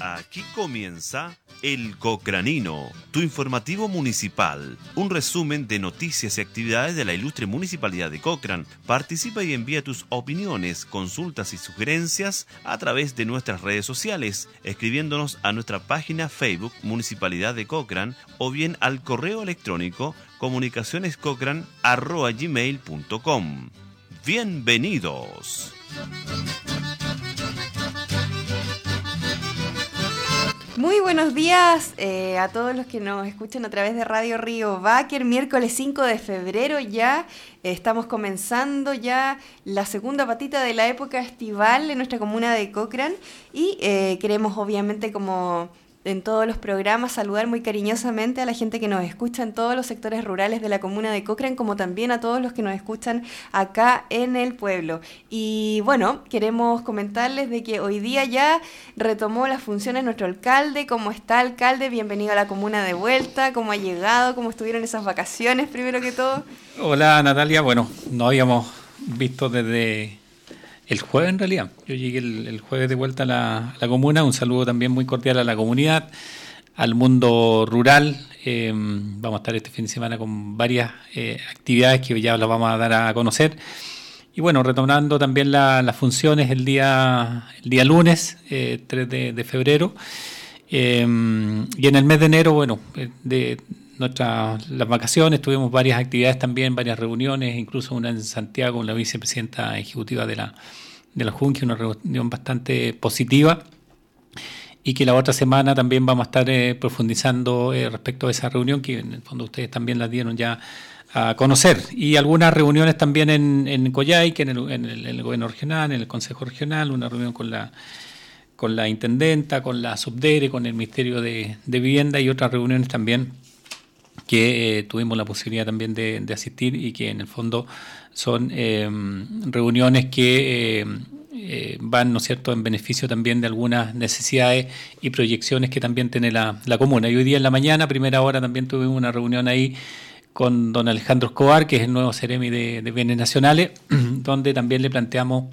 Aquí comienza El Cocranino, tu informativo municipal, un resumen de noticias y actividades de la ilustre municipalidad de Cocran. Participa y envía tus opiniones, consultas y sugerencias a través de nuestras redes sociales, escribiéndonos a nuestra página Facebook Municipalidad de Cocran o bien al correo electrónico comunicacionescocran.gmail.com. Bienvenidos. Muy buenos días eh, a todos los que nos escuchan a través de Radio Río Báquer. Miércoles 5 de febrero ya eh, estamos comenzando ya la segunda patita de la época estival en nuestra comuna de Cochrane y eh, queremos obviamente como en todos los programas saludar muy cariñosamente a la gente que nos escucha en todos los sectores rurales de la comuna de Cochrane, como también a todos los que nos escuchan acá en el pueblo. Y bueno, queremos comentarles de que hoy día ya retomó las funciones nuestro alcalde. ¿Cómo está, alcalde? Bienvenido a la comuna de vuelta. ¿Cómo ha llegado? ¿Cómo estuvieron esas vacaciones, primero que todo? Hola, Natalia. Bueno, no habíamos visto desde el jueves en realidad. Yo llegué el, jueves de vuelta a la, comuna. Un saludo también muy cordial a la comunidad, al mundo rural. Eh, vamos a estar este fin de semana con varias eh, actividades que ya las vamos a dar a conocer. Y bueno, retomando también las funciones el día, el día lunes, 3 eh, de, febrero. y en el mes de enero, bueno, de nuestras las vacaciones tuvimos varias actividades también, varias reuniones, incluso una en Santiago con la vicepresidenta ejecutiva de la, de la Junque, una reunión bastante positiva. Y que la otra semana también vamos a estar eh, profundizando eh, respecto a esa reunión que en el fondo ustedes también la dieron ya a conocer. Y algunas reuniones también en, en Coyhai, que en el, en el, gobierno regional, en el Consejo Regional, una reunión con la con la intendenta, con la subdere, con el Ministerio de, de Vivienda y otras reuniones también que eh, tuvimos la posibilidad también de, asistir y que en el fondo son em, reuniones que eh, van, ¿no es cierto?, en beneficio también de algunas necesidades y proyecciones que también tiene la, comuna. Y hoy día en la mañana, primera hora, también tuvimos una reunión ahí con don Alejandro Escobar, que es el nuevo Ceremi de, Bienes Nacionales, donde también le planteamos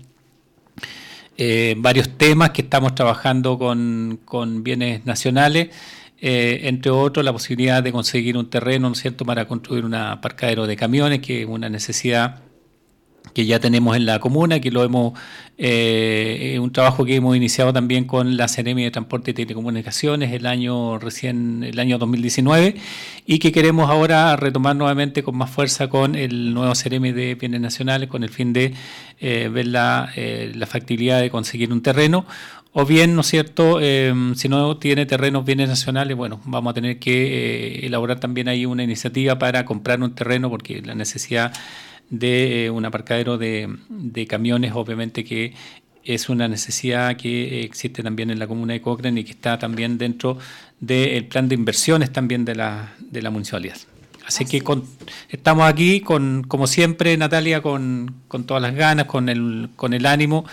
eh, varios temas que estamos trabajando con, con bienes nacionales eh, entre otros la posibilidad de conseguir un terreno, ¿no es cierto?, para construir un aparcadero de camiones, que es una necesidad que ya tenemos en la comuna, que lo hemos, eh, un trabajo que hemos iniciado también con la Ceremi de Transporte y Telecomunicaciones el año recién, el año 2019, y que queremos ahora retomar nuevamente con más fuerza con el nuevo Ceremi de Bienes Nacionales, con el fin de eh, ver la, la factibilidad de conseguir un terreno o bien, ¿no es cierto?, em, si no tiene terrenos bienes nacionales, bueno, vamos a tener que eh, elaborar también ahí una iniciativa para comprar un terreno, porque la necesidad de eh, un aparcadero de, camiones, obviamente que es una necesidad que existe también en la comuna de Cochrane y que está también dentro del plan de inversiones también de la, de la municipalidad. Así, que estamos aquí, con, como siempre, Natalia, con, con todas las ganas, con el, con el ánimo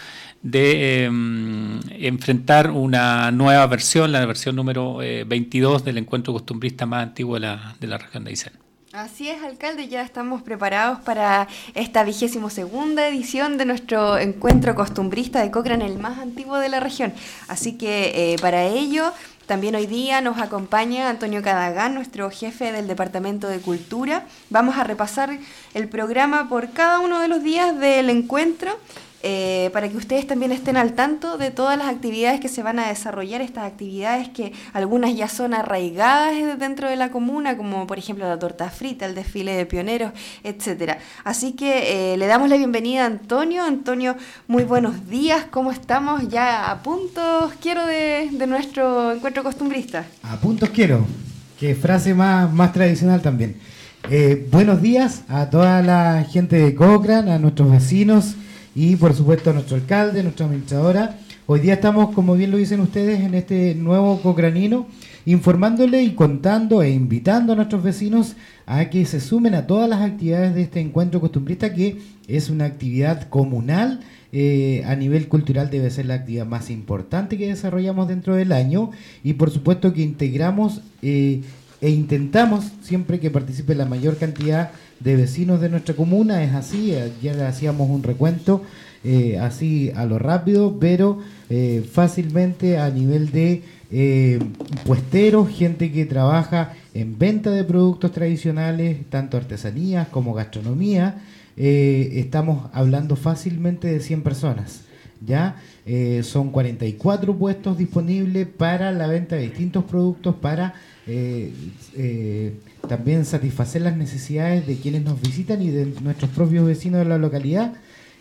de em, enfrentar una nueva versión, la versión número 22 eh, del encuentro costumbrista más antiguo de la, de la región de Aysén. Así es, alcalde, ya estamos preparados para esta vigésimo segunda edición de nuestro encuentro costumbrista de Cochrane, el más antiguo de la región. Así que eh, para ello, también hoy día nos acompaña Antonio Cadagán, nuestro jefe del Departamento de Cultura. Vamos a repasar el programa por cada uno de los días del encuentro eh, para que ustedes también estén al tanto de todas las actividades que se van a desarrollar, estas actividades que algunas ya son arraigadas dentro de la comuna, como por ejemplo la torta frita, el desfile de pioneros, etcétera. Así que eh, le damos la bienvenida a Antonio. Antonio, muy buenos días, ¿cómo estamos? Ya a puntos quiero de, nuestro encuentro costumbrista. A puntos quiero, que frase más, más tradicional también. Eh, buenos días a toda la gente de Cochrane, a nuestros vecinos y por supuesto a nuestro alcalde, nuestra administradora. Hoy día estamos, como bien lo dicen ustedes, en este nuevo cocranino, informándole y contando e invitando a nuestros vecinos a que se sumen a todas las actividades de este encuentro costumbrista, que es una actividad comunal. Eh, a nivel cultural debe ser la actividad más importante que desarrollamos dentro del año y por supuesto que integramos eh, e intentamos siempre que participe la mayor cantidad de vecinos de nuestra comuna, es así, ayer hacíamos un recuento eh, así a lo rápido, pero eh, fácilmente a nivel de eh, puesteros, gente que trabaja en venta de productos tradicionales, tanto artesanías como gastronomía. estamos hablando fácilmente de 100 personas. ¿ya? son 44 puestos disponibles para la venta de distintos productos para también satisfacer las necesidades de quienes nos visitan y de nuestros propios vecinos de la localidad.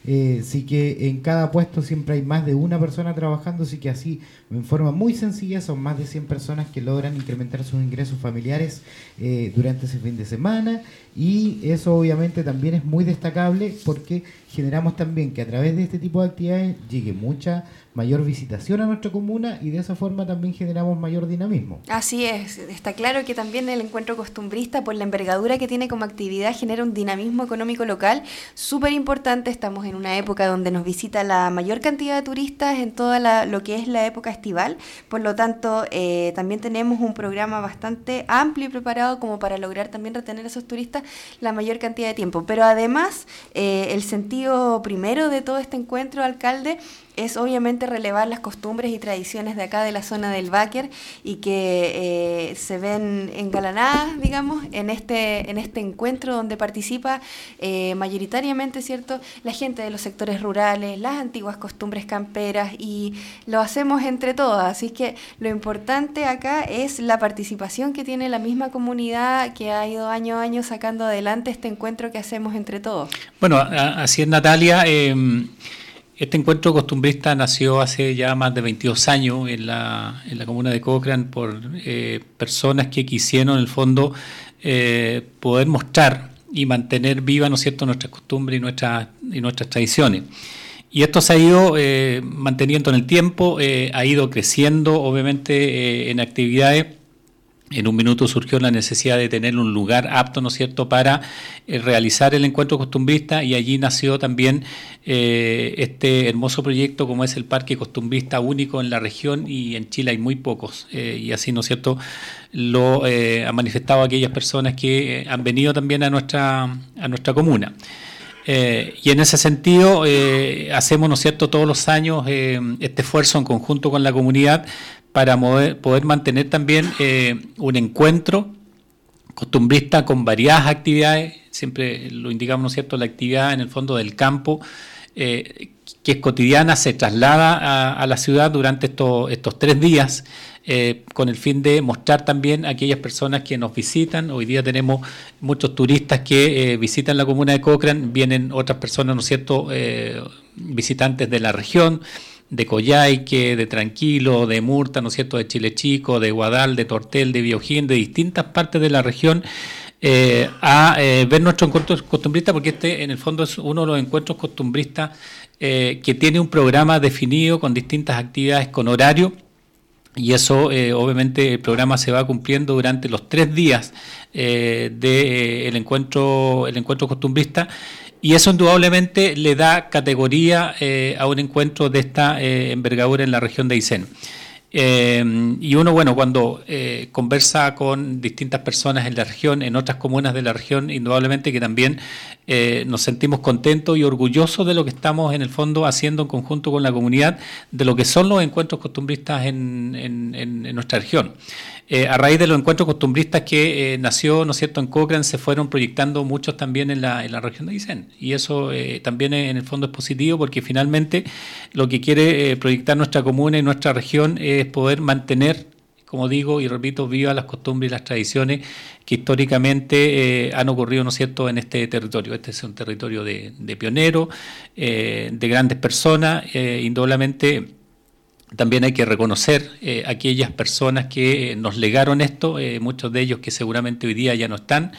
Eh, sí que en cada puesto siempre hay más de una persona trabajando, así que así, en forma muy sencilla, son más de 100 personas que logran incrementar sus ingresos familiares eh, durante ese fin de semana y eso obviamente también es muy destacable porque generamos también que a través de este tipo de actividades llegue mucha mayor visitación a nuestra comuna y de esa forma también generamos mayor dinamismo. Así es, está claro que también el encuentro costumbrista, por la envergadura que tiene como actividad, genera un dinamismo económico local súper importante. Estamos en una época donde nos visita la mayor cantidad de turistas en toda lo que es la época estival, por lo tanto eh, también tenemos un programa bastante amplio y preparado como para lograr también retener a esos turistas la mayor cantidad de tiempo. Pero además, eh, el sentido primero de todo este encuentro, alcalde, es obviamente relevar las costumbres y tradiciones de acá de la zona del Báquer y que eh, se ven engalanadas, digamos, en este, en este encuentro donde participa eh, mayoritariamente, ¿cierto?, la gente de los sectores rurales, las antiguas costumbres camperas y lo hacemos entre todas. Así que lo importante acá es la participación que tiene la misma comunidad que ha ido año a año sacando adelante este encuentro que hacemos entre todos. Bueno, así es Natalia. Em, este encuentro costumbrista nació hace ya más de 22 años en la, en la comuna de Cochrane por eh, personas que quisieron en el fondo eh, poder mostrar y mantener viva ¿no es cierto? nuestras costumbres y nuestras, y nuestras tradiciones. Y esto se ha ido eh, manteniendo en el tiempo, ha ido creciendo obviamente en actividades en un minuto surgió la necesidad de tener un lugar apto, ¿no es cierto?, para eh, realizar el encuentro costumbrista y allí nació también eh, este hermoso proyecto como es el Parque Costumbrista único en la región y en Chile hay muy pocos. Eh, y así, ¿no es cierto?, lo han manifestado aquellas personas que han venido también a nuestra, a nuestra comuna. Y en ese sentido hacemos, ¿no cierto?, todos los años este esfuerzo en conjunto con la comunidad para poder mantener también eh, un encuentro costumbrista con variadas actividades, siempre lo indicamos, ¿no es cierto?, la actividad en el fondo del campo, eh, que es cotidiana, se traslada a, la ciudad durante estos, estos tres días, eh, con el fin de mostrar también a aquellas personas que nos visitan. Hoy día tenemos muchos turistas que visitan la comuna de Cochrane, vienen otras personas, ¿no es cierto?, visitantes de la región, de Coyhaique, de Tranquilo, de Murta, ¿no es cierto?, de Chile Chico, de Guadal, de Tortel, de Biogín, de distintas partes de la región, eh, a eh, ver nuestro encuentro costumbrista, porque este en el fondo es uno de los encuentros costumbristas eh, que tiene un programa definido con distintas actividades, con horario, y eso obviamente el programa se va cumpliendo durante los tres días del encuentro, el encuentro costumbrista. Y eso indudablemente le da categoría eh, a un encuentro de esta eh, envergadura en la región de Aysén. Eh, y uno, bueno, cuando conversa con distintas personas en la región, en otras comunas de la región, indudablemente que también nos sentimos contentos y orgullosos de lo que estamos en el fondo haciendo en conjunto con la comunidad, de lo que son los encuentros costumbristas en, en nuestra región. Eh, a raíz de los encuentros costumbristas que eh, nació, ¿no es cierto?, en Cochrane, se fueron proyectando muchos también en la, en la región de Aysén. Y eso eh, también en el fondo es positivo porque finalmente lo que quiere proyectar nuestra comuna y nuestra región es poder mantener como digo y repito, viva las costumbres y las tradiciones que históricamente han ocurrido, ¿no es cierto?, en este territorio. Este es un territorio de, de pioneros, de grandes personas, indudablemente también hay que reconocer eh, aquellas personas que eh, nos legaron esto, eh, muchos de ellos que seguramente hoy día ya no están,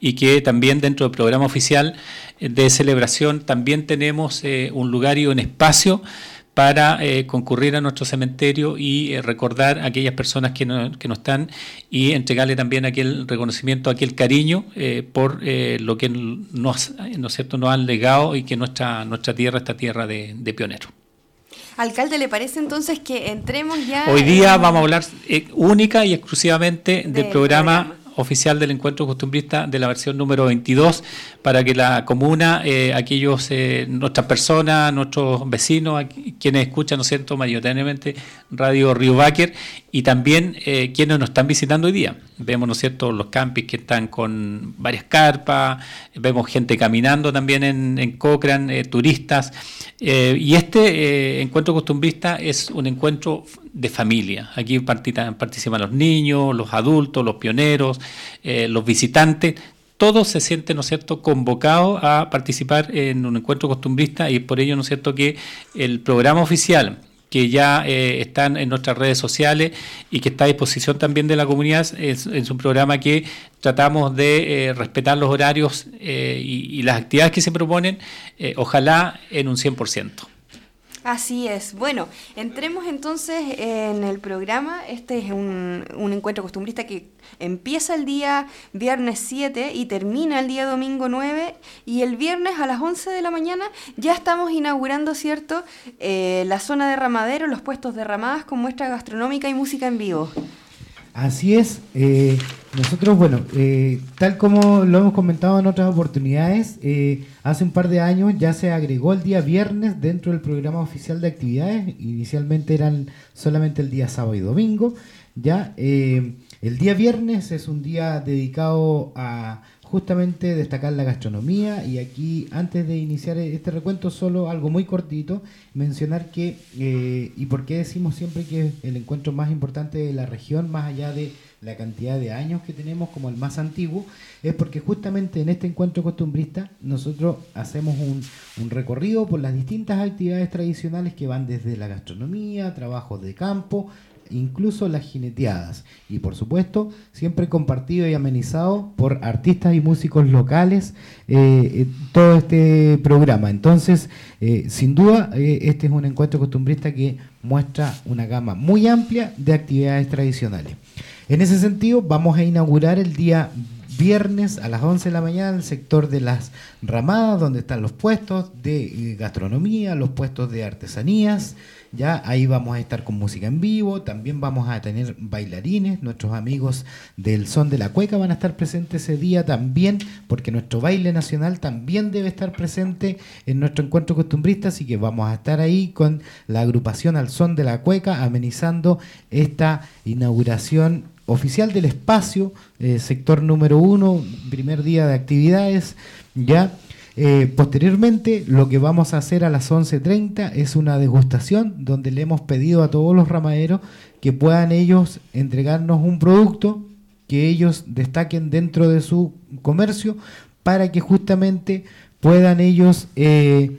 y que también dentro del programa oficial de celebración también tenemos un lugar y un espacio para concurrir a nuestro cementerio y recordar a aquellas personas que no, que están y entregarle también aquel reconocimiento, aquel cariño por lo que nos, ¿no cierto? nos han legado y que nuestra, nuestra tierra, esta tierra de, de pioneros. Alcalde, ¿le parece entonces que entremos ya? Hoy día vamos a hablar eh, única y exclusivamente del programa, oficial del encuentro costumbrista de la versión número 22 para que la comuna, eh, aquellos, eh, nuestras personas, nuestros vecinos, quienes escuchan, ¿no es cierto?, mayoritariamente Radio Río Báquer y también eh, quienes nos están visitando hoy día. Vemos, ¿no cierto?, los campings que están con varias carpas, vemos gente caminando también en, en Cochrane, turistas. y este encuentro costumbrista es un encuentro de familia. Aquí participan los niños, los adultos, los pioneros, eh, los visitantes. Todos se sienten, ¿no es cierto?, convocados a participar en un encuentro costumbrista y por ello, ¿no es cierto?, que el programa oficial que ya eh, están en nuestras redes sociales y que está a disposición también de la comunidad. Es, un programa que tratamos de eh, respetar los horarios y, y, las actividades que se proponen, ojalá en un 100%. Así es. Bueno, entremos entonces en el programa. Este es un, un, encuentro costumbrista que empieza el día viernes 7 y termina el día domingo 9. Y el viernes a las 11 de la mañana ya estamos inaugurando, ¿cierto?, eh, la zona de ramadero, los puestos de ramadas con muestra gastronómica y música en vivo. Así es. Eh, nosotros, bueno, eh, tal como lo hemos comentado en otras oportunidades, eh, hace un par de años ya se agregó el día viernes dentro del programa oficial de actividades. Inicialmente eran solamente el día sábado y domingo. Ya el día viernes es un día dedicado a justamente destacar la gastronomía y aquí antes de iniciar este recuento solo algo muy cortito, mencionar que eh, y por qué decimos siempre que es el encuentro más importante de la región, más allá de la cantidad de años que tenemos como el más antiguo, es porque justamente en este encuentro costumbrista nosotros hacemos un, un recorrido por las distintas actividades tradicionales que van desde la gastronomía, trabajos de campo, incluso las jineteadas. Y por supuesto, siempre compartido y amenizado por artistas y músicos locales eh, todo este programa. Entonces, eh, sin duda, eh, este es un encuentro costumbrista que muestra una gama muy amplia de actividades tradicionales. En ese sentido, vamos a inaugurar el día viernes a las 11 de la mañana el sector de las ramadas, donde están los puestos de gastronomía, los puestos de artesanías, ya ahí vamos a estar con música en vivo, también vamos a tener bailarines, nuestros amigos del Son de la Cueca van a estar presentes ese día también, porque nuestro baile nacional también debe estar presente en nuestro encuentro costumbrista, así que vamos a estar ahí con la agrupación al Son de la Cueca amenizando esta inauguración oficial del espacio, eh, sector número uno, primer día de actividades, ya. Eh, posteriormente, lo que vamos a hacer a las 11.30 es una degustación donde le hemos pedido a todos los ramaderos que puedan ellos entregarnos un producto que ellos destaquen dentro de su comercio para que justamente puedan ellos eh,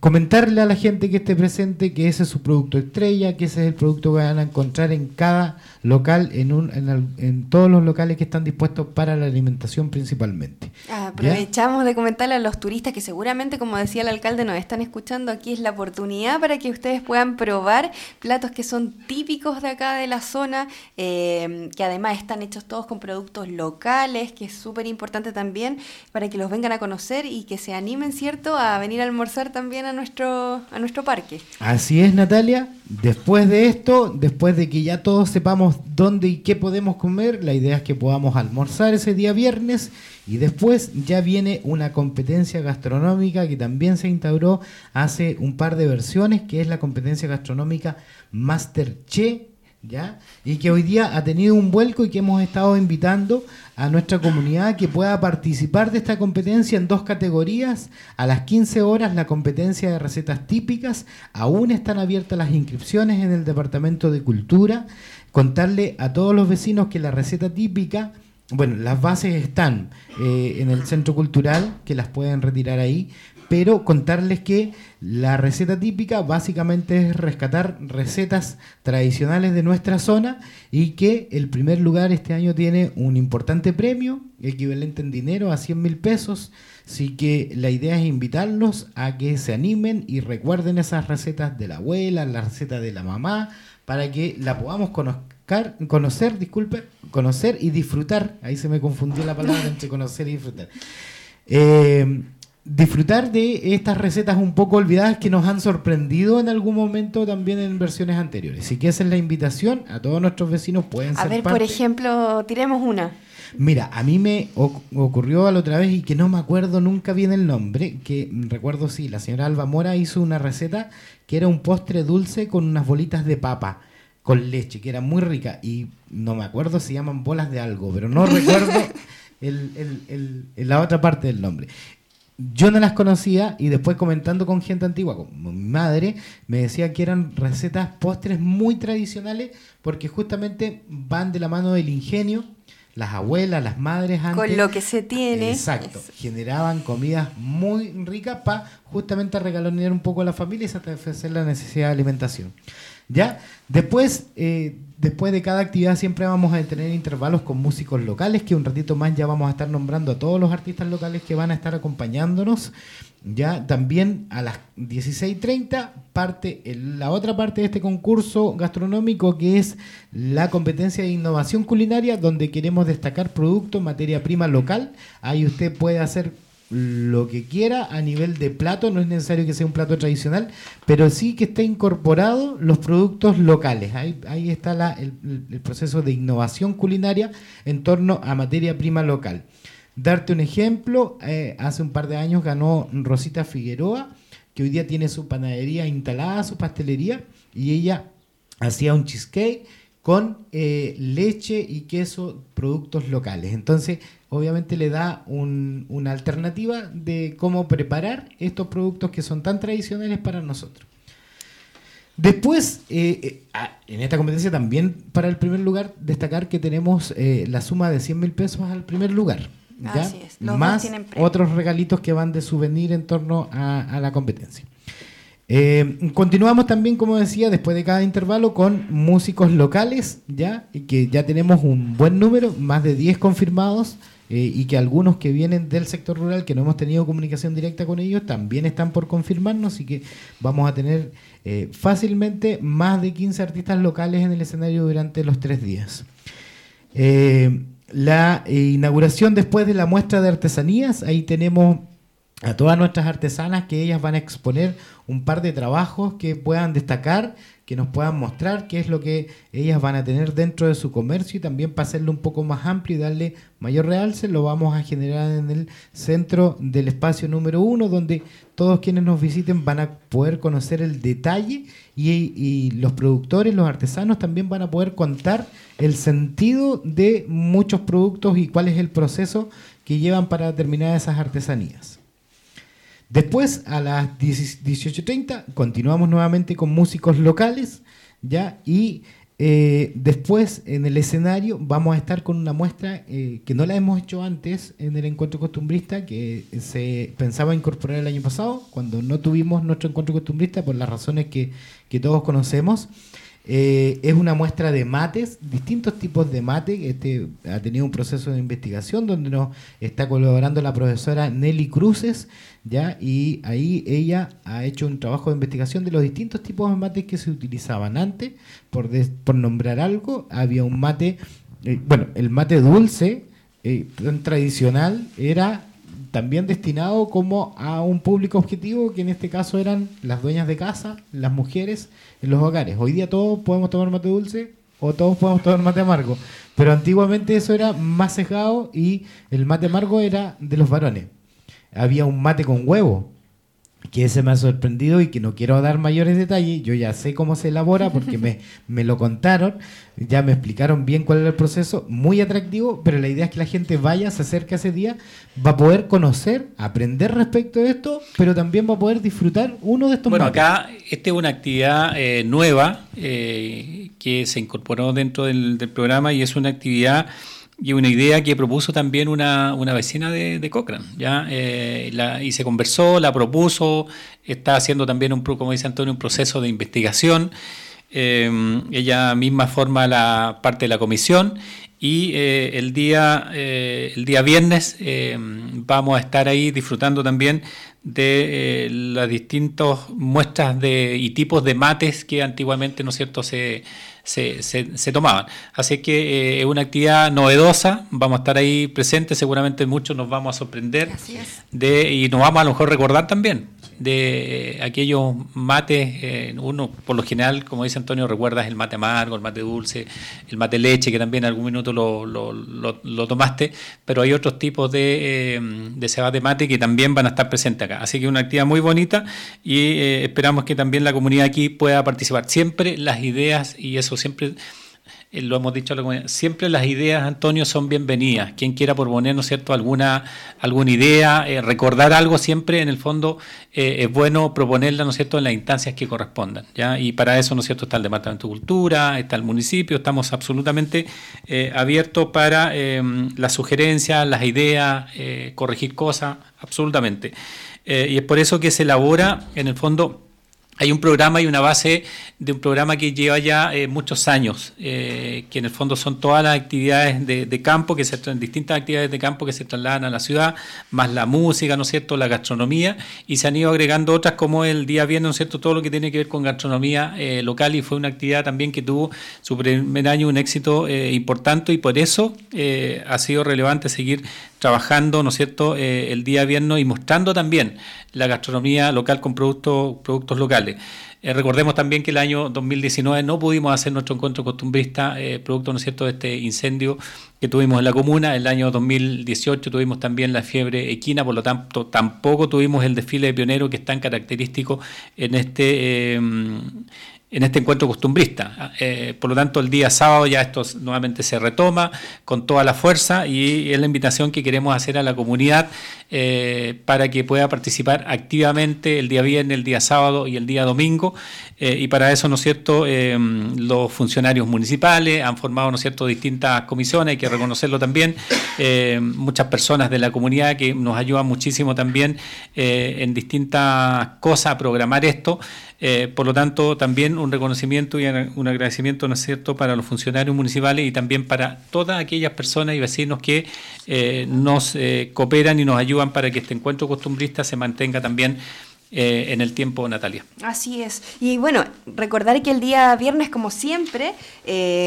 comentarle a la gente que esté presente que ese es su producto estrella, que ese es el producto que van a encontrar en cada local, en, un, en, todos los locales que están dispuestos para la alimentación principalmente. Aprovechamos de comentarle a los turistas que seguramente, como decía el alcalde, nos están escuchando, aquí es la oportunidad para que ustedes puedan probar platos que son típicos de acá de la zona, eh, que además están hechos todos con productos locales, que es súper importante también para que los vengan a conocer y que se animen, ¿cierto?, a venir a almorzar también a nuestro, a nuestro parque. Así es, Natalia. Después de esto, después de que ya todos sepamos dónde y qué podemos comer, la idea es que podamos almorzar ese día viernes y después ya viene una competencia gastronómica que también se instauró hace un par de versiones, que es la competencia gastronómica Master Che ¿ya? Y que hoy día ha tenido un vuelco y que hemos estado invitando a nuestra comunidad que pueda participar de esta competencia en dos categorías. A las 15 horas la competencia de recetas típicas, aún están abiertas las inscripciones en el Departamento de Cultura. Contarle a todos los vecinos que la receta típica, bueno, las bases están eh, en el Centro Cultural, que las pueden retirar ahí, pero contarles que la receta típica básicamente es rescatar recetas tradicionales de nuestra zona y que el primer lugar este año tiene un importante premio, equivalente en dinero a 100 mil pesos, así que la idea es invitarlos a que se animen y recuerden esas recetas de la abuela, la receta de la mamá, para que la podamos conocer, conocer, disculpe, conocer y disfrutar. Ahí se me confundió la palabra entre conocer y disfrutar. Eh, disfrutar de estas recetas un poco olvidadas que nos han sorprendido en algún momento también en versiones anteriores. Así que esa es la invitación a todos nuestros vecinos pueden a ser ver, por ejemplo, tiremos una. Mira, a mí me ocurrió la otra vez y que no me acuerdo nunca bien el nombre, que recuerdo sí, la señora Alba Mora hizo una receta que era un postre dulce con unas bolitas de papa con leche, que era muy rica y no me acuerdo si llaman bolas de algo, pero no recuerdo la otra parte del nombre yo no las conocía y después comentando con gente antigua, como mi madre, me decía que eran recetas postres muy tradicionales porque justamente van de la mano del ingenio. Las abuelas, las madres antes. Con lo que se tiene. Exacto. Generaban comidas muy ricas para justamente regalonear un poco a la familia y satisfacer la necesidad de alimentación. ¿Ya? Después, eh, después de cada actividad siempre vamos a tener intervalos con músicos locales, que un ratito más ya vamos a estar nombrando a todos los artistas locales que van a estar acompañándonos. Ya también a las 16.30 parte la otra parte de este concurso gastronómico que es la competencia de innovación culinaria donde queremos destacar productos, materia prima local. Ahí usted puede hacer lo que quiera a nivel de plato, no es necesario que sea un plato tradicional, pero sí que esté incorporado los productos locales. Ahí, está el, proceso de innovación culinaria en torno a materia prima local. Darte un ejemplo, eh, hace un par de años ganó Rosita Figueroa, que hoy día tiene su panadería instalada, su pastelería, y ella hacía un cheesecake con eh, leche y queso, productos locales. Entonces, obviamente le da una alternativa de cómo preparar estos productos que son tan tradicionales para nosotros. Después, eh, eh, ah, en esta competencia también para el primer lugar, destacar que tenemos eh, la suma de 100 mil pesos al primer lugar. Más otros regalitos que van de souvenir en torno a la competencia. Eh, continuamos también, como decía, después de cada intervalo con músicos locales, ya que ya tenemos un buen número, más de 10 confirmados, eh, y que algunos que vienen del sector rural, que no hemos tenido comunicación directa con ellos, también están por confirmarnos, y que vamos a tener eh, fácilmente más de 15 artistas locales en el escenario durante los tres días. la inauguración después de la muestra de artesanías, ahí tenemos a todas nuestras artesanas que ellas van a exponer un par de trabajos que puedan destacar, que nos puedan mostrar qué es lo que ellas van a tener dentro de su comercio y también para hacerlo un poco más amplio y darle mayor realce, lo vamos a generar en el centro del espacio número uno, donde todos quienes nos visiten van a poder conocer el detalle y, los productores, los artesanos también van a poder contar el sentido de muchos productos y cuál es el proceso que llevan para terminar esas artesanías. Después, a las 18.30, continuamos nuevamente con músicos locales, ¿ya? Y eh, después, en el escenario, vamos a estar con una muestra eh, que no la hemos hecho antes en el encuentro costumbrista, que se pensaba incorporar el año pasado, cuando no tuvimos nuestro encuentro costumbrista, por las razones que, que todos conocemos. Eh, es una muestra de mates, distintos tipos de mate. Este ha tenido un proceso de investigación donde nos está colaborando la profesora Nelly Cruces, ¿ya? y ahí ella ha hecho un trabajo de investigación de los distintos tipos de mates que se utilizaban antes. Por, por nombrar algo, había un mate, eh, bueno, el mate dulce, eh, tradicional, era también destinado como a un público objetivo que en este caso eran las dueñas de casa, las mujeres en los hogares. Hoy día todos podemos tomar mate dulce o todos podemos tomar mate amargo, pero antiguamente eso era más sesgado y el mate amargo era de los varones. Había un mate con huevo, que ese me ha sorprendido y que no quiero dar mayores detalles. Yo ya sé cómo se elabora porque me, me, lo contaron, ya me explicaron bien cuál era el proceso, muy atractivo, pero la idea es que la gente vaya, se acerque a ese día, va a poder conocer, aprender respecto de esto, pero también va a poder disfrutar uno de estos Bueno, acá esta es una actividad eh, nueva eh, que se incorporó dentro del, del programa y es una actividad y una idea que propuso también una, una vecina de, de Cochrane, ¿ya? Eh, y se conversó, la propuso, está haciendo también, un, como dice Antonio, un proceso de investigación. Eh, ella misma forma la parte de la comisión y eh, el, día, el día viernes vamos a estar ahí disfrutando también de las distintas muestras de, y tipos de mates que antiguamente, ¿no es cierto?, se, se, se, tomaban. Así que es una actividad novedosa, vamos a estar ahí presentes, seguramente muchos nos vamos a sorprender de, y nos vamos a lo mejor recordar también de aquellos mates, eh, uno por lo general, como dice Antonio, recuerdas el mate amargo, el mate dulce, el mate leche, que también en algún minuto lo, lo, lo, tomaste, pero hay otros tipos de, eh, de de mate que también van a estar presentes acá. Así que una actividad muy bonita y eh, esperamos que también la comunidad aquí pueda participar. Siempre las ideas, y eso siempre eh, lo hemos dicho, siempre las ideas, Antonio, son bienvenidas. Quien quiera proponer, ¿no es cierto?, alguna, alguna idea, eh, recordar algo, siempre en el fondo eh, es bueno proponerla, ¿no es cierto?, en las instancias que correspondan. ¿ya? Y para eso, ¿no es cierto?, está el Departamento de Cultura, está el municipio, estamos absolutamente abiertos para las sugerencias, las ideas, corregir cosas, absolutamente. y es por eso que se elabora, en el fondo, hay un programa y una base de un programa que lleva ya eh, muchos años, eh, que en el fondo son todas las actividades de, campo, que se distintas actividades de campo que se trasladan a la ciudad, más la música, ¿no es cierto?, la gastronomía, y se han ido agregando otras como el día viernes, ¿no es cierto?, todo lo que tiene que ver con gastronomía eh, local, y fue una actividad también que tuvo su primer año un éxito importante, y por eso ha sido relevante seguir trabajando, ¿no es cierto?, el día viernes y mostrando también la gastronomía local con productos, productos locales. Eh, recordemos también que el año 2019 no pudimos hacer nuestro encuentro costumbrista, eh, producto ¿no es cierto? de este incendio que tuvimos en la comuna. El año 2018 tuvimos también la fiebre equina, por lo tanto tampoco tuvimos el desfile de pionero que es tan característico en este... En este encuentro costumbrista. Eh, por lo tanto, el día sábado ya esto nuevamente se retoma con toda la fuerza y es la invitación que queremos hacer a la comunidad eh, para que pueda participar activamente el día viernes, el día sábado y el día domingo. Eh, y para eso, ¿no es cierto?, los funcionarios municipales han formado, ¿no es cierto?, distintas comisiones, hay que reconocerlo también, muchas personas de la comunidad que nos ayudan muchísimo también en distintas cosas a programar esto. Eh, por lo tanto, también un reconocimiento y un agradecimiento, ¿no es cierto?, para los funcionarios municipales y también para todas aquellas personas y vecinos que eh, nos eh, cooperan y nos ayudan para que este encuentro costumbrista se mantenga también en el tiempo, Natalia. Así es. Y bueno, recordar que el día viernes, como siempre,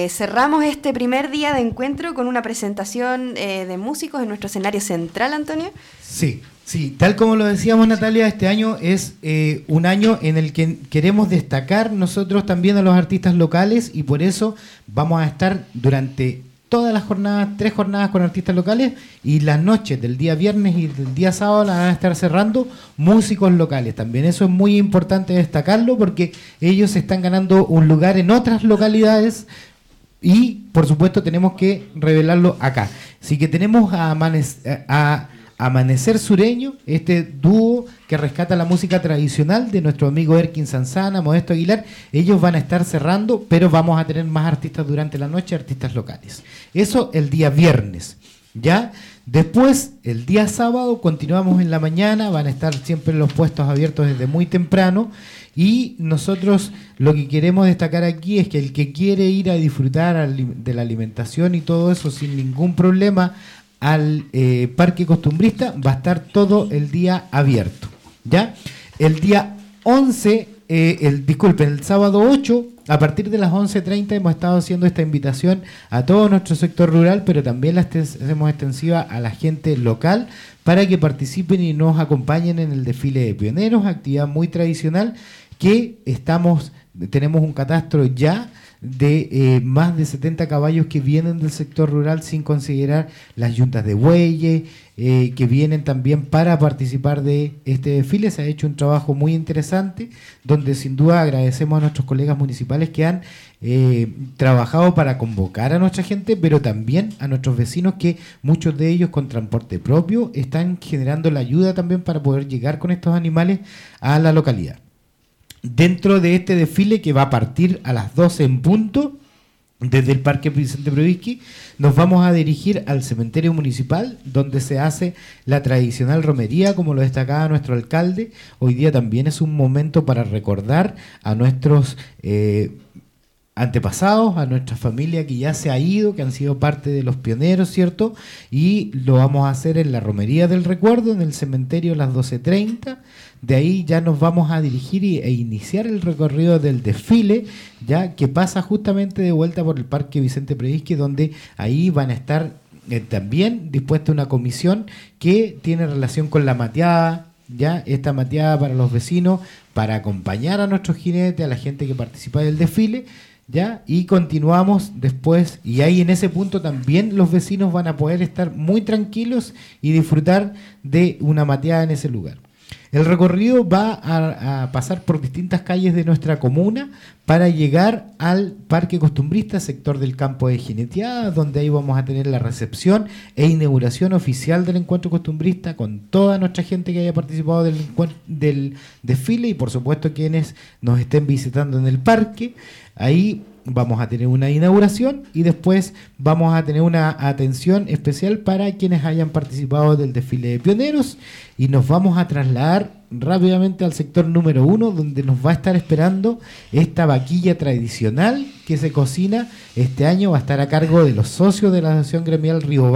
cerramos este primer día de encuentro con una presentación de músicos en nuestro escenario central, Antonio. Sí, Sí, tal como lo decíamos Natalia, este año es eh, un año en el que queremos destacar nosotros también a los artistas locales y por eso vamos a estar durante todas las jornadas, tres jornadas con artistas locales y las noches del día viernes y del día sábado las van a estar cerrando músicos locales también. Eso es muy importante destacarlo porque ellos están ganando un lugar en otras localidades y por supuesto tenemos que revelarlo acá. Así que tenemos a, a Amanecer Sureño, este dúo que rescata la música tradicional de nuestro amigo Erkin Sanzana, Modesto Aguilar. Ellos van a estar cerrando, pero vamos a tener más artistas durante la noche, artistas locales. Eso el día viernes. ¿Ya? Después, el día sábado, continuamos en la mañana, van a estar siempre los puestos abiertos desde muy temprano. Y nosotros lo que queremos destacar aquí es que el que quiere ir a disfrutar de la alimentación y todo eso sin ningún problema, al eh, parque costumbrista va a estar todo el día abierto. ¿Ya? El día 11, eh, el, disculpen, el sábado 8, a partir de las 11.30 hemos estado haciendo esta invitación a todo nuestro sector rural, pero también la hacemos extensiva a la gente local para que participen y nos acompañen en el desfile de pioneros, actividad muy tradicional que estamos, tenemos un catastro ya de eh, más de 70 caballos que vienen del sector rural sin considerar las yuntas de bueyes, eh, que vienen también para participar de este desfile. Se ha hecho un trabajo muy interesante, donde sin duda agradecemos a nuestros colegas municipales que han eh, trabajado para convocar a nuestra gente, pero también a nuestros vecinos que muchos de ellos con transporte propio están generando la ayuda también para poder llegar con estos animales a la localidad dentro de este desfile que va a partir a las 12 en punto, desde el Parque Vicente Provisky, nos vamos a dirigir al cementerio municipal, donde se hace la tradicional romería, como lo destacaba nuestro alcalde. Hoy día también es un momento para recordar a nuestros eh, antepasados, a nuestra familia que ya se ha ido, que han sido parte de los pioneros, ¿cierto? Y lo vamos a hacer en la Romería del Recuerdo, en el cementerio a las 12.30. De ahí ya nos vamos a dirigir e iniciar el recorrido del desfile, ya que pasa justamente de vuelta por el Parque Vicente Previsque, donde ahí van a estar eh, también dispuesta una comisión que tiene relación con la mateada, ya esta mateada para los vecinos, para acompañar a nuestros jinetes, a la gente que participa del desfile, ¿ya? Y continuamos después, y ahí en ese punto también los vecinos van a poder estar muy tranquilos y disfrutar de una mateada en ese lugar. El recorrido va a, pasar por distintas calles de nuestra comuna para llegar al Parque Costumbrista, sector del campo de Jineteada, donde ahí vamos a tener la recepción e inauguración oficial del encuentro costumbrista con toda nuestra gente que haya participado del, del desfile y por supuesto quienes nos estén visitando en el parque. Ahí vamos a tener una inauguración y después vamos a tener una atención especial para quienes hayan participado del desfile de pioneros y nos vamos a trasladar rápidamente al sector número uno donde nos va a estar esperando esta vaquilla tradicional que se cocina este año va a estar a cargo de los socios de la asociación gremial Río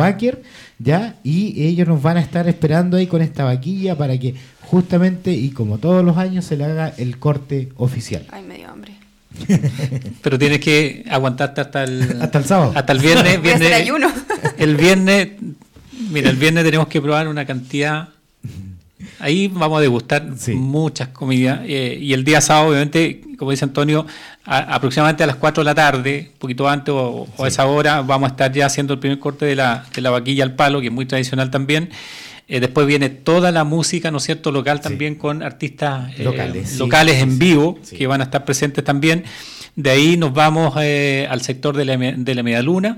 ya y ellos nos van a estar esperando ahí con esta vaquilla para que justamente y como todos los años se le haga el corte oficial. Ay, medio hambre. Pero tienes que aguantarte hasta el, hasta el sábado. Hasta el viernes. viernes el viernes, mira, el viernes tenemos que probar una cantidad. Ahí vamos a degustar muchas comidas. Eh, y el día sábado, obviamente, como dice Antonio, aproximadamente a las 4 de la tarde, un poquito antes o, a esa hora, vamos a estar ya haciendo el primer corte de la, de la vaquilla al palo, que es muy tradicional también. Eh, después viene toda la música, ¿no es cierto?, local también con artistas eh, locales, locales en vivo que van a estar presentes también. De ahí nos vamos eh, al sector de la, de la Medialuna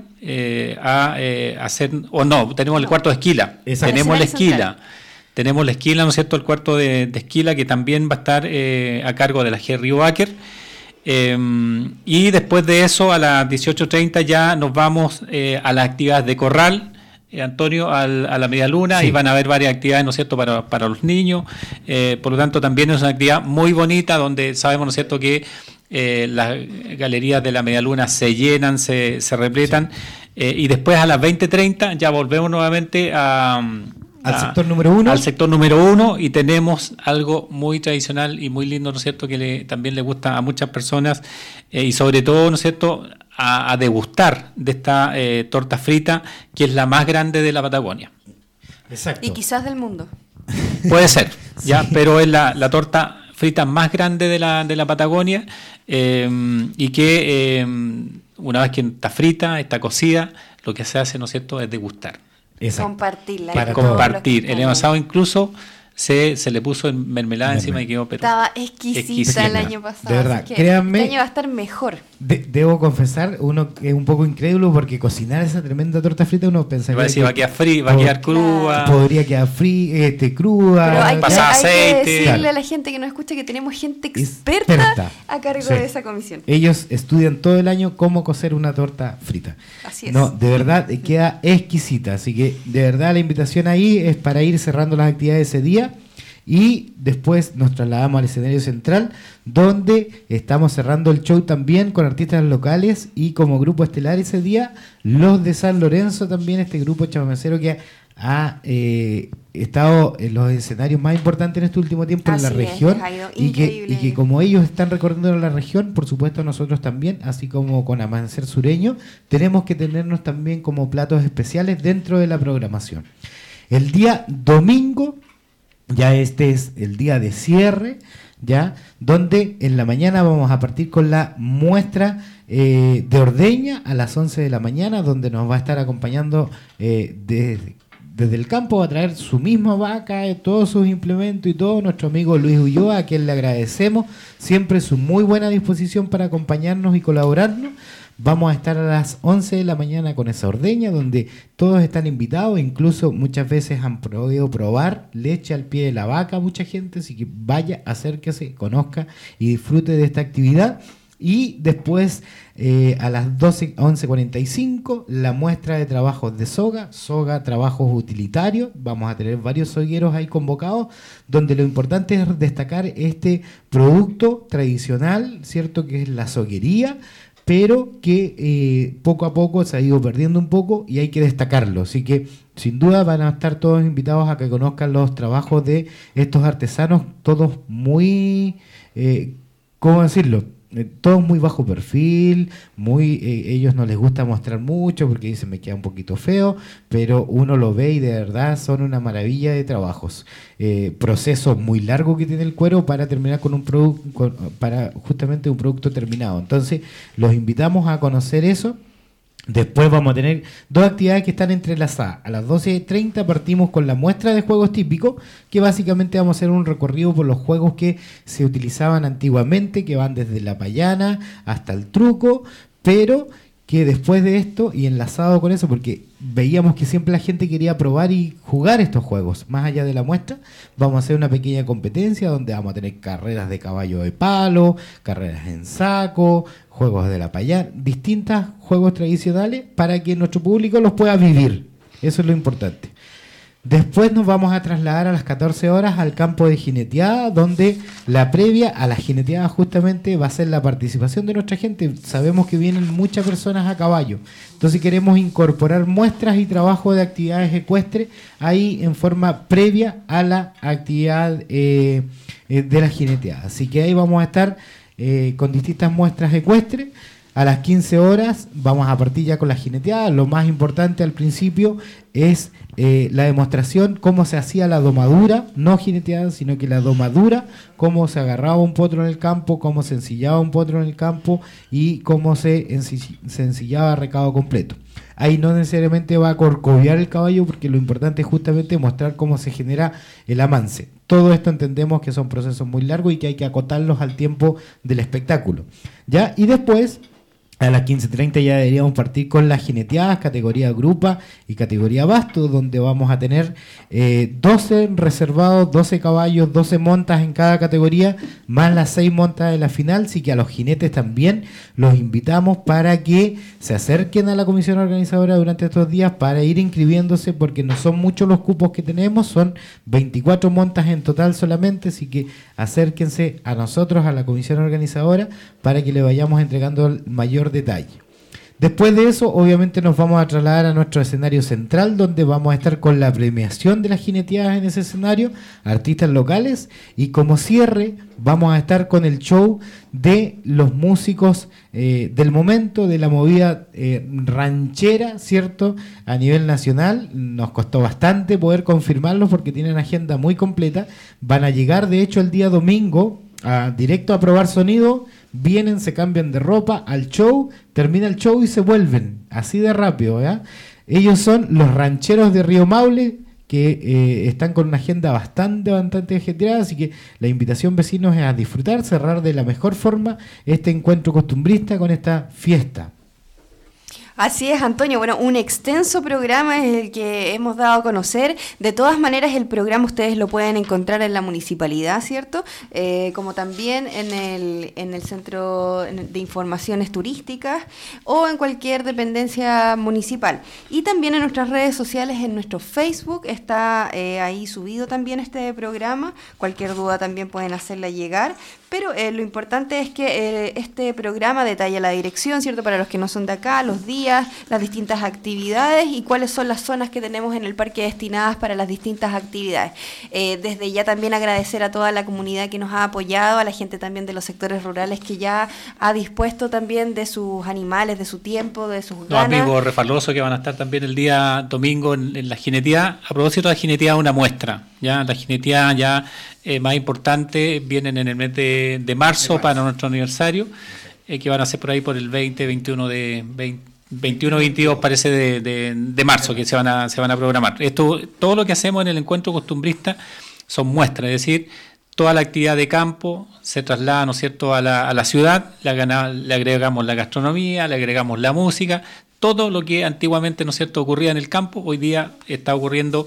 a hacer, o no, tenemos el cuarto de esquila. Tenemos la esquila. Tenemos la esquila, ¿no es cierto?, el cuarto de, esquila que también va a estar a cargo de la Jerry Baker. y después de eso, a las 18.30 ya nos vamos a las actividades de corral, eh, Antonio, a la media luna y van a haber varias actividades, ¿no es cierto?, para, para los niños. Eh, por lo tanto, también es una actividad muy bonita donde sabemos, ¿no es cierto?, que eh, las galerías de la media luna se llenan, se, se repletan. y después a las 20.30 ya volvemos nuevamente a, al sector número uno. Al sector número uno y tenemos algo muy tradicional y muy lindo, ¿no es cierto?, que también le gusta a muchas personas y sobre todo, ¿no es cierto?, a, degustar de esta eh, torta frita, que es la más grande de la Patagonia. Exacto. Y quizás del mundo. Puede ser, ya, pero es la, torta frita más grande de la, de la Patagonia eh, y que eh, una vez que está frita, está cocida, lo que se hace, ¿no es cierto?, es degustar. Compartirla. Para compartir. El envasado incluso se, se le puso mermelada encima y quedó pero Estaba exquisita, el año pasado. De verdad, créanme. Este año va a estar mejor. debo confesar, uno que es un poco incrédulo porque cocinar esa tremenda torta frita uno pensaría. Va a, decir, va a quedar fría, va a quedar cruda. Podría quedar fría, este, cruda. Pero hay, que, hay que decirle a la gente que nos escucha que tenemos gente experta, a cargo de esa comisión. Ellos estudian todo el año cómo cocer una torta frita. Así es. No, de verdad queda exquisita. Así que de verdad la invitación ahí es para ir cerrando las actividades ese día y después nos trasladamos al escenario central, donde estamos cerrando el show también con artistas locales y como grupo estelar ese día, los de San Lorenzo también, este grupo chamamecero que ha eh, estado en los escenarios más importantes en este último tiempo en la región y que, y que, como ellos están recorriendo la región, por supuesto nosotros también, así como con Amanecer Sureño, tenemos que tenernos también como platos especiales dentro de la programación. El día domingo ya este es el día de cierre, ya, donde en la mañana vamos a partir con la muestra eh, de ordeña a las 11 de la mañana, donde nos va a estar acompañando eh, desde, el campo, va a traer su misma vaca, eh, todos sus implementos y todo, nuestro amigo Luis Ulloa, a quien le agradecemos siempre su muy buena disposición para acompañarnos y colaborarnos. Vamos a estar a las 11 de la mañana con esa ordeña donde todos están invitados, incluso muchas veces han podido probar leche al pie de la vaca, mucha gente, así que vaya, acérquese, conozca y disfrute de esta actividad. Y después eh, a las 12, 11.45 la muestra de trabajos de soga, soga trabajos utilitarios. Vamos a tener varios sogueros ahí convocados, donde lo importante es destacar este producto tradicional, ¿cierto? Que es la soguería pero que eh, poco a poco se ha ido perdiendo un poco y hay que destacarlo. Así que sin duda van a estar todos invitados a que conozcan los trabajos de estos artesanos, todos muy, eh, ¿cómo decirlo? Eh, todos muy bajo perfil, muy eh, ellos no les gusta mostrar mucho porque dicen me queda un poquito feo, pero uno lo ve y de verdad son una maravilla de trabajos. Eh, proceso muy largo que tiene el cuero para terminar con un producto, para justamente un producto terminado. Entonces los invitamos a conocer eso Después vamos a tener dos actividades que están entrelazadas. A las 12.30 partimos con la muestra de juegos típicos, que básicamente vamos a hacer un recorrido por los juegos que se utilizaban antiguamente, que van desde la payana hasta el truco, pero que después de esto, y enlazado con eso, porque veíamos que siempre la gente quería probar y jugar estos juegos, más allá de la muestra, vamos a hacer una pequeña competencia donde vamos a tener carreras de caballo de palo, carreras en saco, juegos de la payana, distintos juegos tradicionales para que nuestro público los pueda vivir. Eso es lo importante. Después nos vamos a trasladar a las 14 horas al campo de jineteada, donde la previa a la jineteada justamente va a ser la participación de nuestra gente. Sabemos que vienen muchas personas a caballo, entonces queremos incorporar muestras y trabajo de actividades ecuestres ahí en forma previa a la actividad eh, eh, de la jineteada. Así que ahí vamos a estar eh, con distintas muestras ecuestres. A las 15 horas vamos a partir ya con la jineteada. Lo más importante al principio es eh, la demostración cómo se hacía la domadura, no jineteada, sino que la domadura, cómo se agarraba un potro en el campo, cómo se ensillaba un potro en el campo y cómo se, ensillaba recado completo. Ahí no necesariamente va a corcoviar el caballo porque lo importante es justamente mostrar cómo se genera el avance. Todo esto entendemos que son procesos muy largos y que hay que acotarlos al tiempo del espectáculo. ¿Ya? Y después a las 15.30 ya deberíamos partir con las jineteadas, categoría grupa y categoría basto, donde vamos a tener 12 eh, reservados, 12 caballos, 12 montas en cada categoría, más las 6 montas de la final. Así que a los jinetes también los invitamos para que se acerquen a la comisión organizadora durante estos días para ir inscribiéndose, porque no son muchos los cupos que tenemos, son 24 montas en total solamente. Así que acérquense a nosotros, a la comisión organizadora, para que le vayamos entregando el mayor detalle. Después de eso, obviamente nos vamos a trasladar a nuestro escenario central, donde vamos a estar con la premiación de las jineteadas en ese escenario, artistas locales, y como cierre vamos a estar con el show de los músicos eh, del momento, de la movida eh, ranchera, ¿cierto? A nivel nacional, nos costó bastante poder confirmarlos porque tienen agenda muy completa. Van a llegar, de hecho, el día domingo, a, directo a probar sonido vienen, se cambian de ropa al show, termina el show y se vuelven, así de rápido. Ellos son los rancheros de Río Maule que eh, están con una agenda bastante, bastante ajetreada, así que la invitación vecinos es a disfrutar, cerrar de la mejor forma este encuentro costumbrista con esta fiesta. Así es, Antonio. Bueno, un extenso programa es el que hemos dado a conocer. De todas maneras, el programa ustedes lo pueden encontrar en la municipalidad, ¿cierto? Eh, como también en el, en el Centro de Informaciones Turísticas o en cualquier dependencia municipal. Y también en nuestras redes sociales, en nuestro Facebook, está eh, ahí subido también este programa. Cualquier duda también pueden hacerla llegar. Pero eh, lo importante es que este programa detalla la dirección, ¿cierto? Para los que no son de acá, los días las distintas actividades y cuáles son las zonas que tenemos en el parque destinadas para las distintas actividades. Eh, desde ya también agradecer a toda la comunidad que nos ha apoyado, a la gente también de los sectores rurales que ya ha dispuesto también de sus animales, de su tiempo, de sus ganas. Los amigos refalosos que van a estar también el día domingo en, la jinetía. A propósito de la jinetía, una muestra. Ya la jinetía ya eh, más importante vienen en el mes de, marzo, para nuestro aniversario, eh, que van a ser por ahí por el 20, 21 de 20 21 22 parece de, de, marzo que se van a se van a programar. Esto todo lo que hacemos en el encuentro costumbrista son muestras, es decir, toda la actividad de campo se traslada, ¿no es cierto?, a la, a la ciudad, le, le agregamos la gastronomía, le agregamos la música, todo lo que antiguamente, ¿no es cierto?, ocurría en el campo, hoy día está ocurriendo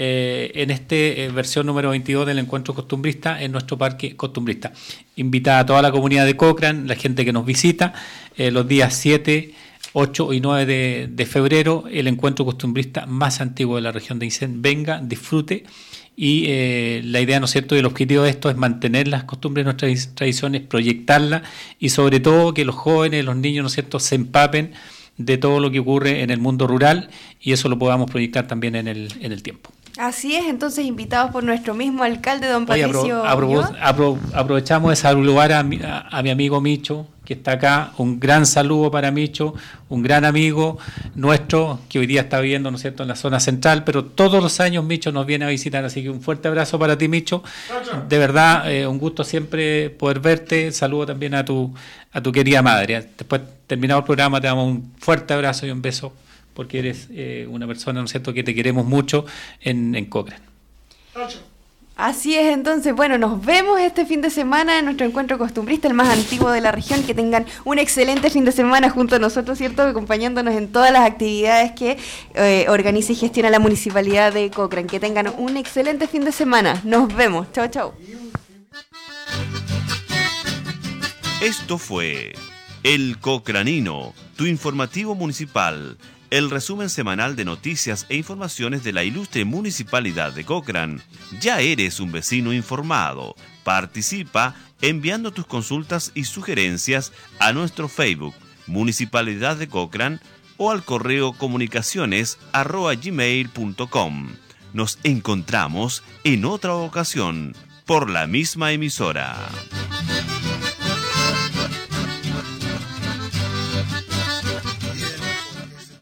eh, en esta eh, versión número 22 del encuentro costumbrista en nuestro parque costumbrista. Invita a toda la comunidad de Cochrane, la gente que nos visita, eh, los días 7, 8 y 9 de, febrero, el encuentro costumbrista más antiguo de la región de Aysén. Venga, disfrute y la idea, ¿no es cierto?, y el objetivo de esto es mantener las costumbres, nuestras tradiciones, proyectarlas y sobre todo que los jóvenes, los niños, ¿no es cierto?, se empapen de todo lo que ocurre en el mundo rural y eso lo podamos proyectar también en el, en el tiempo. Así es, entonces invitados por nuestro mismo alcalde, don Patricio. aprovechamos de saludar a mi, a, mi, amigo Micho, que está acá. Un gran saludo para Micho, un gran amigo nuestro que hoy día está viviendo, ¿no es cierto?, en la zona central, pero todos los años Micho nos viene a visitar, así que un fuerte abrazo para ti, Micho. De verdad, eh, un gusto siempre poder verte. Saludo también a tu, a tu querida madre. Después, terminado el programa, te damos un fuerte abrazo y un beso porque eres eh, una persona, ¿no es cierto?, que te queremos mucho en, en Cochrane. Así es, entonces, bueno, nos vemos este fin de semana en nuestro encuentro costumbrista, el más antiguo de la región. Que tengan un excelente fin de semana junto a nosotros, ¿cierto? Acompañándonos en todas las actividades que eh, organiza y gestiona la municipalidad de Cochrane. Que tengan un excelente fin de semana. Nos vemos. Chao, chao. Esto fue El Cocranino, tu informativo municipal el resumen semanal de noticias e informaciones de la ilustre Municipalidad de Cochrane. Ya eres un vecino informado. Participa enviando tus consultas y sugerencias a nuestro Facebook Municipalidad de Cochrane o al correo comunicaciones gmail.com. Nos encontramos en otra ocasión por la misma emisora.